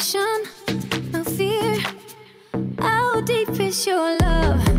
passion, no fear. How deep is your love?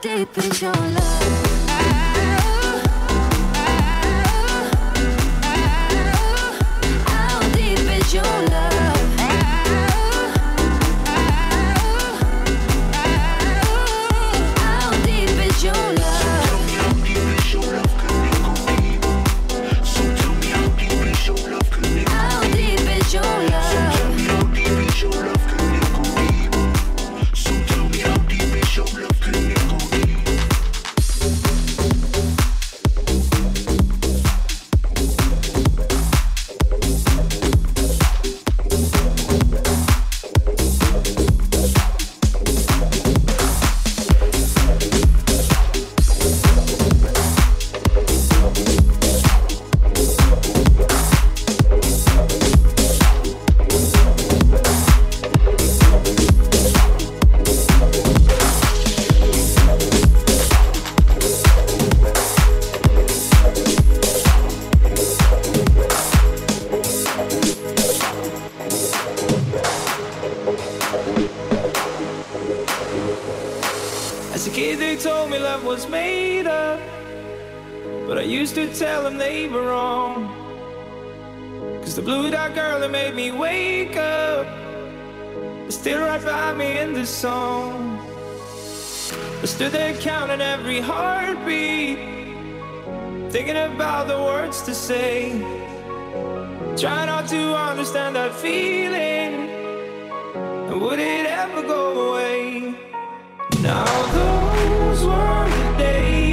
deep in your love. was made up. But I used to tell them they were wrong. Cause the blue dot girl that made me wake up is still right by me in this song. I stood there counting every heartbeat, thinking about the words to say. Try not to understand that feeling. And would it ever go away? Now the those were the days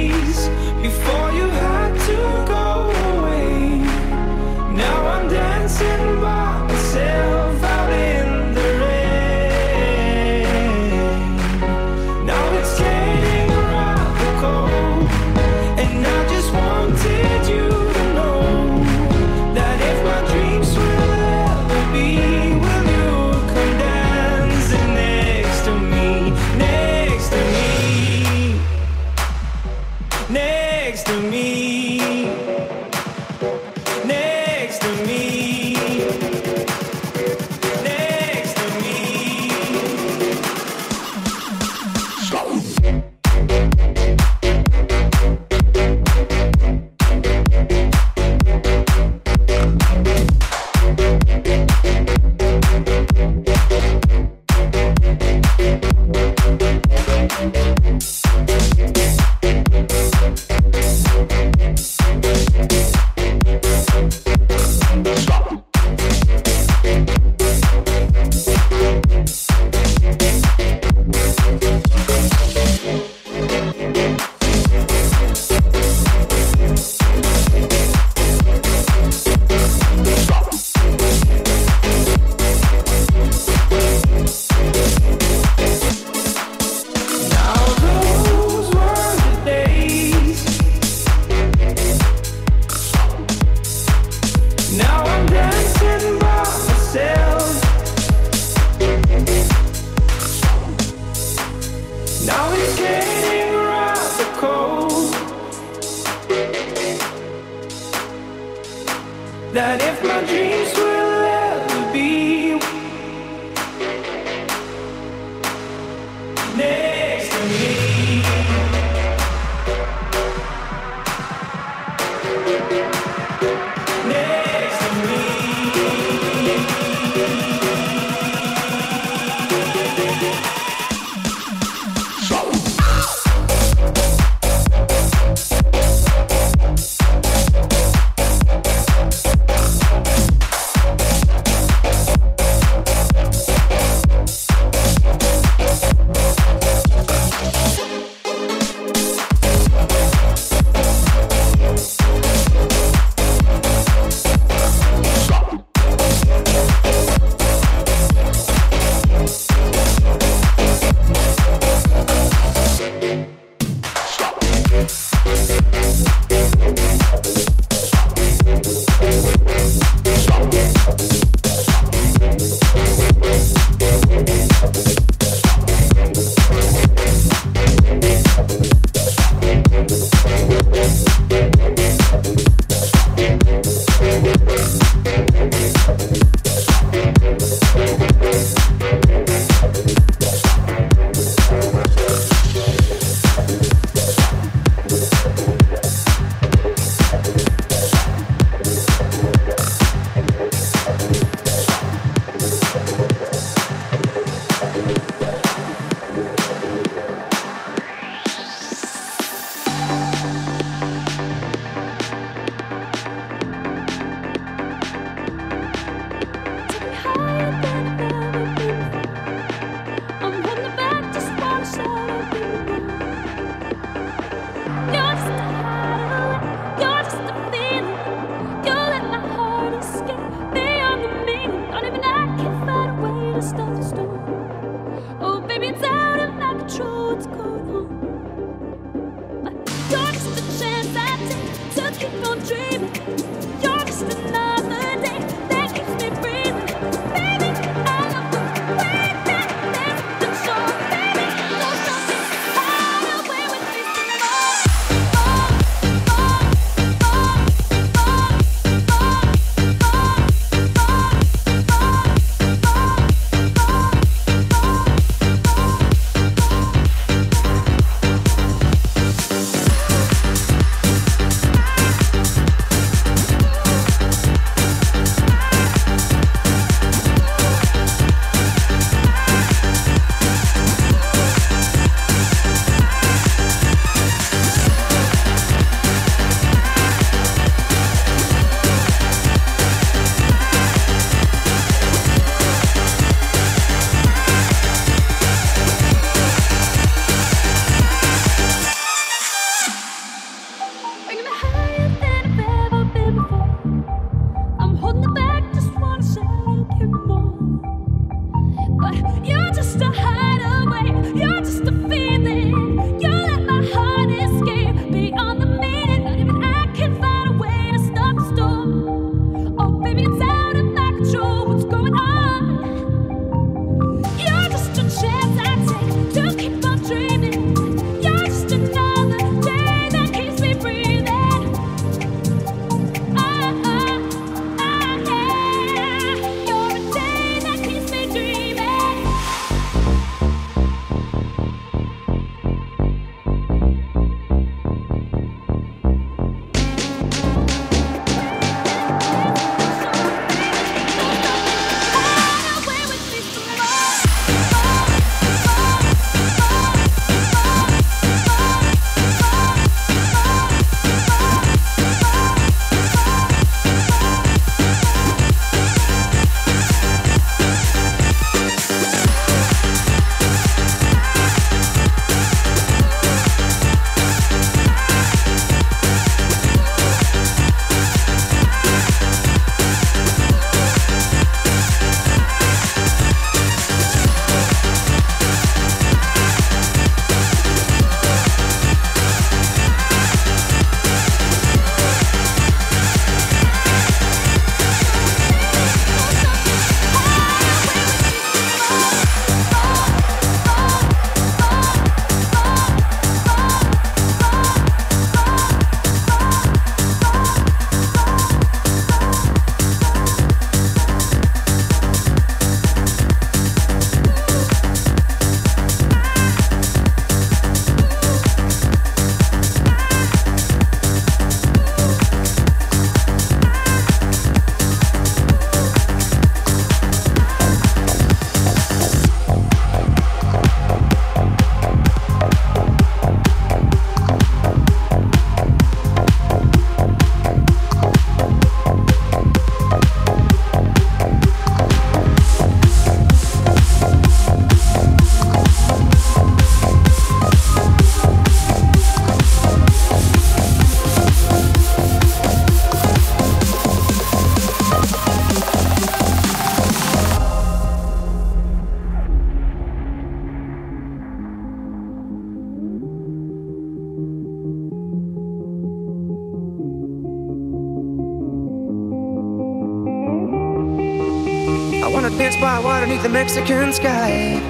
sky.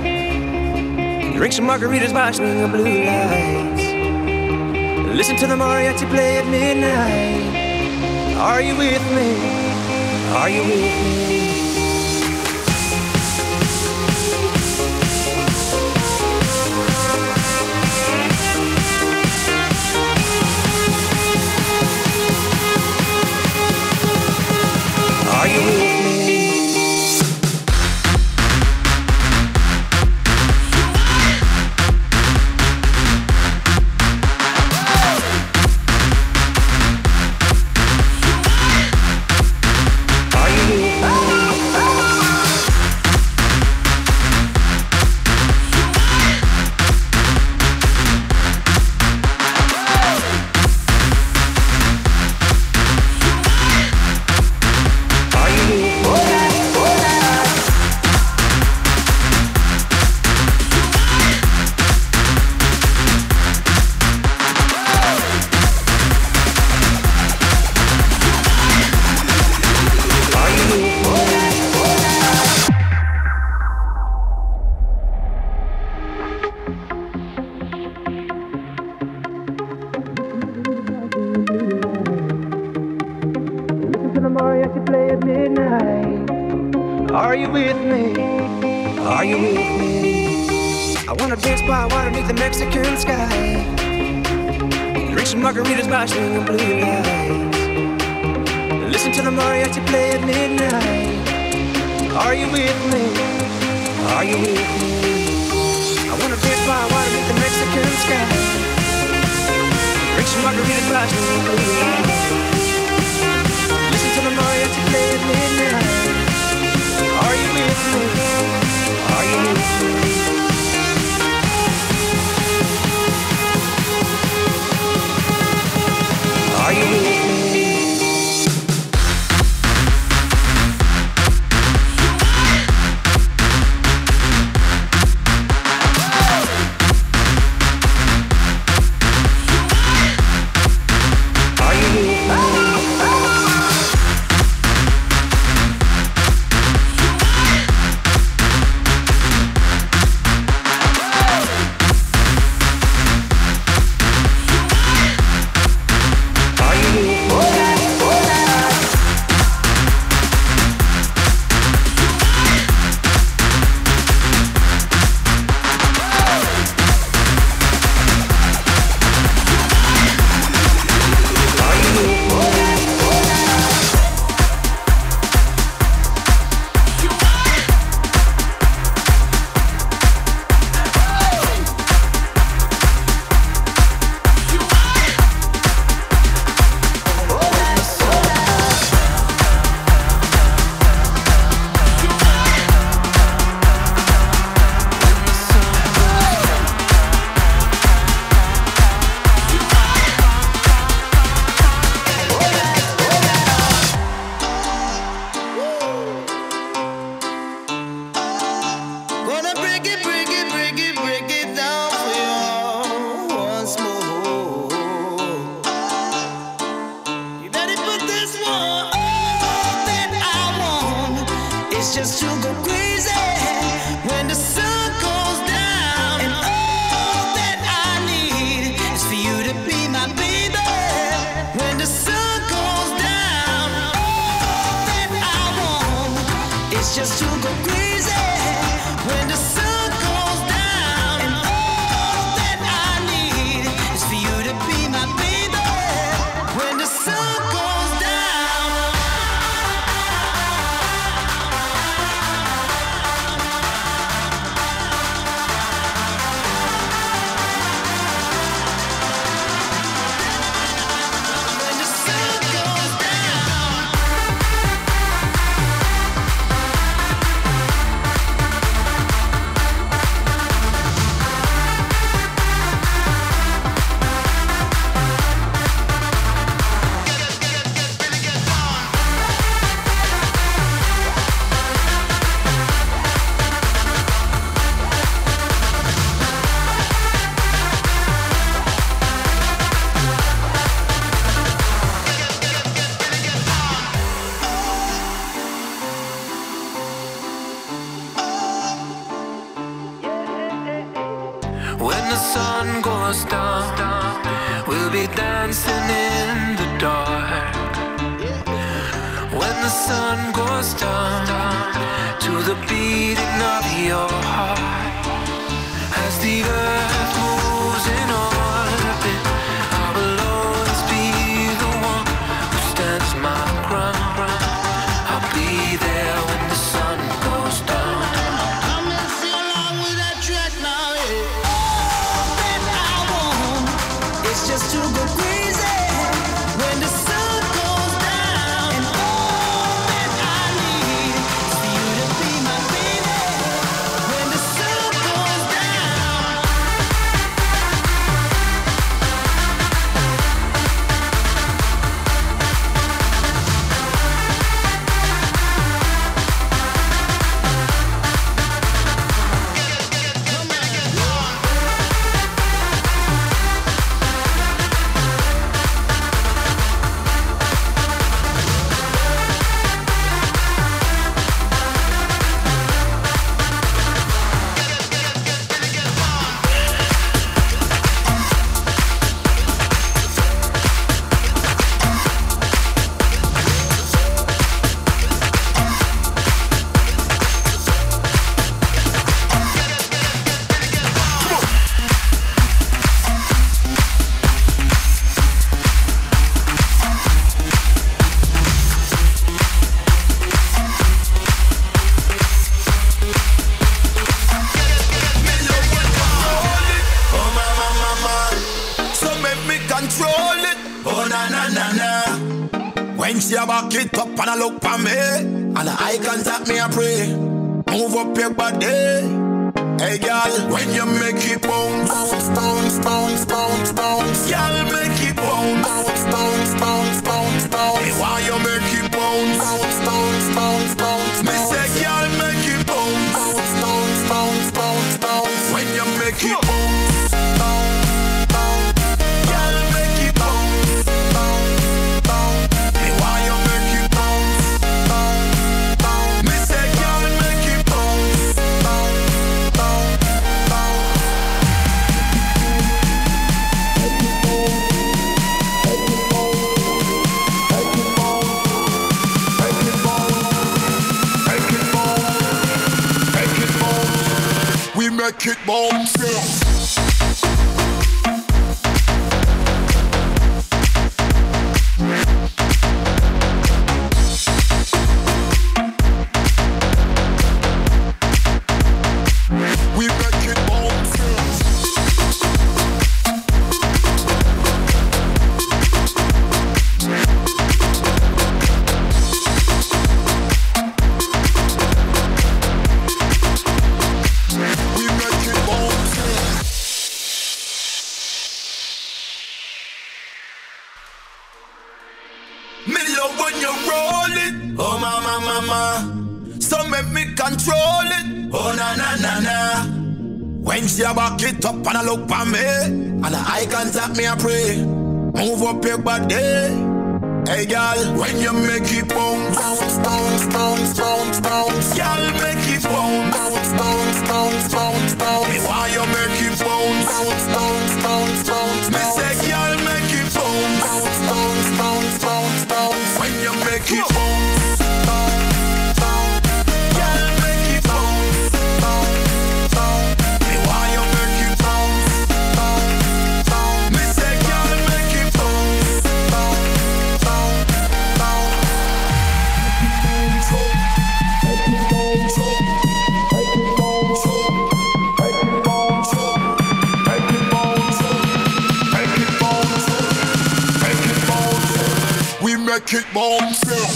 Drink some margaritas, by swinging the blue lights. Listen to the mariachi play at midnight. Are you with me? Are you with me? I do believe. beating of your heart as the earth. kickball skills. Hey, girl, when you make kickball. Still.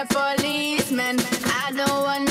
a policeman. I don't want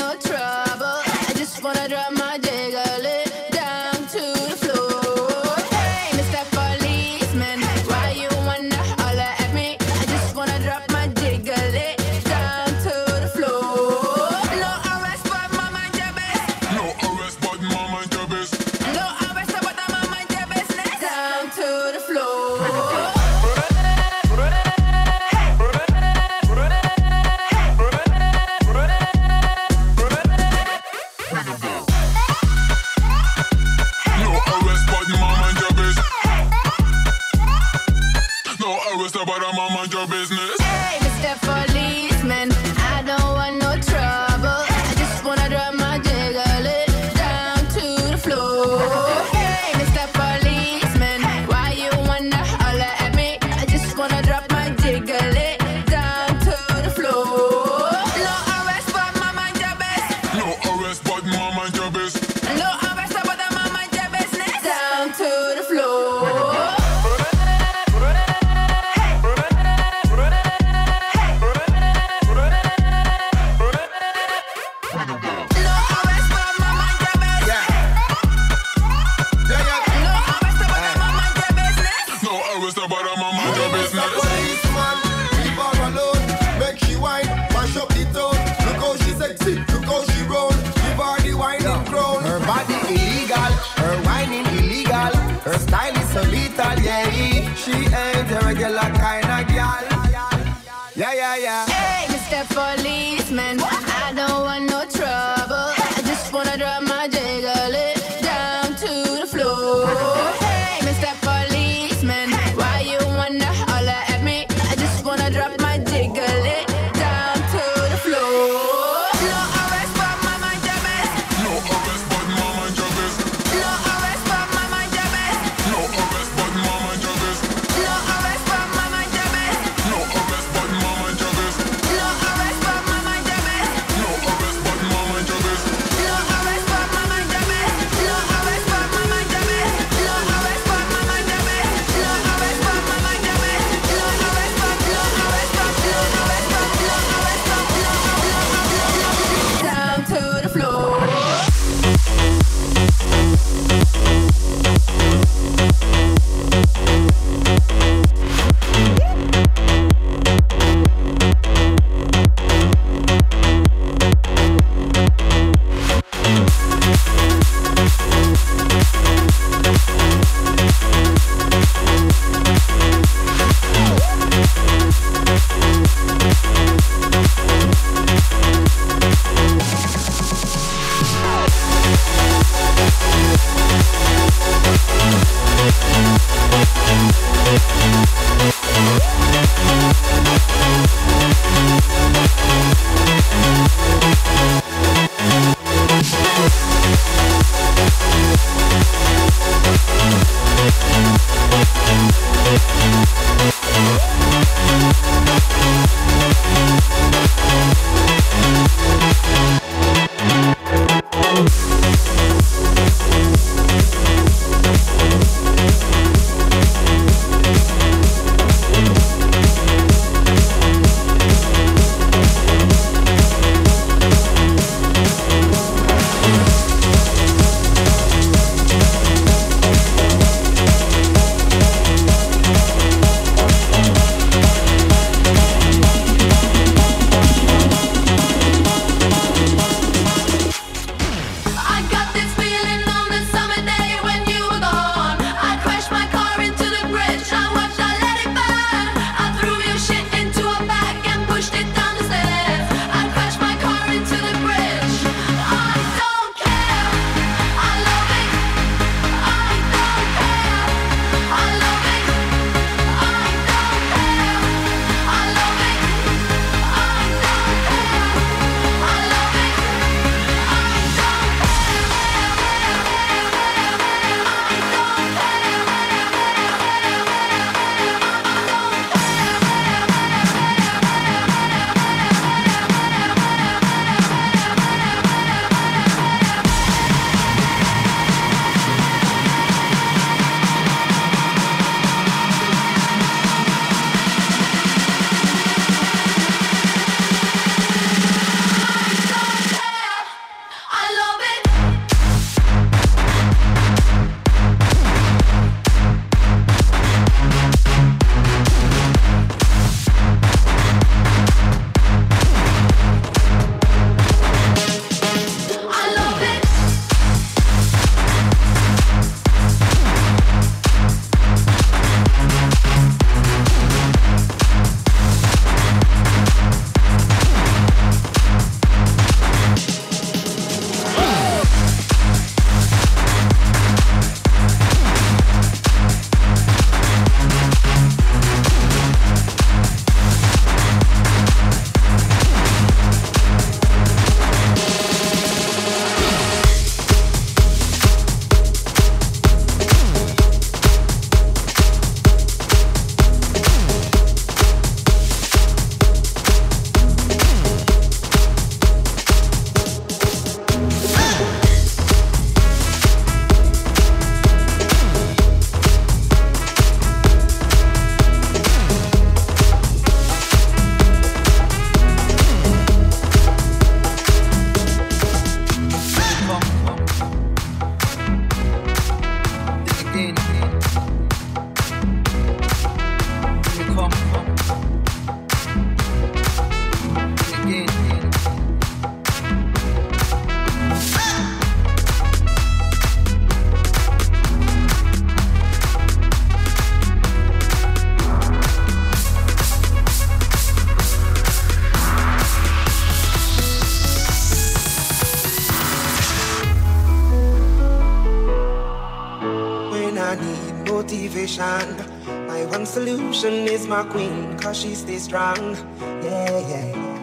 motivation. My one solution is my queen, cause she stays strong. Yeah, yeah.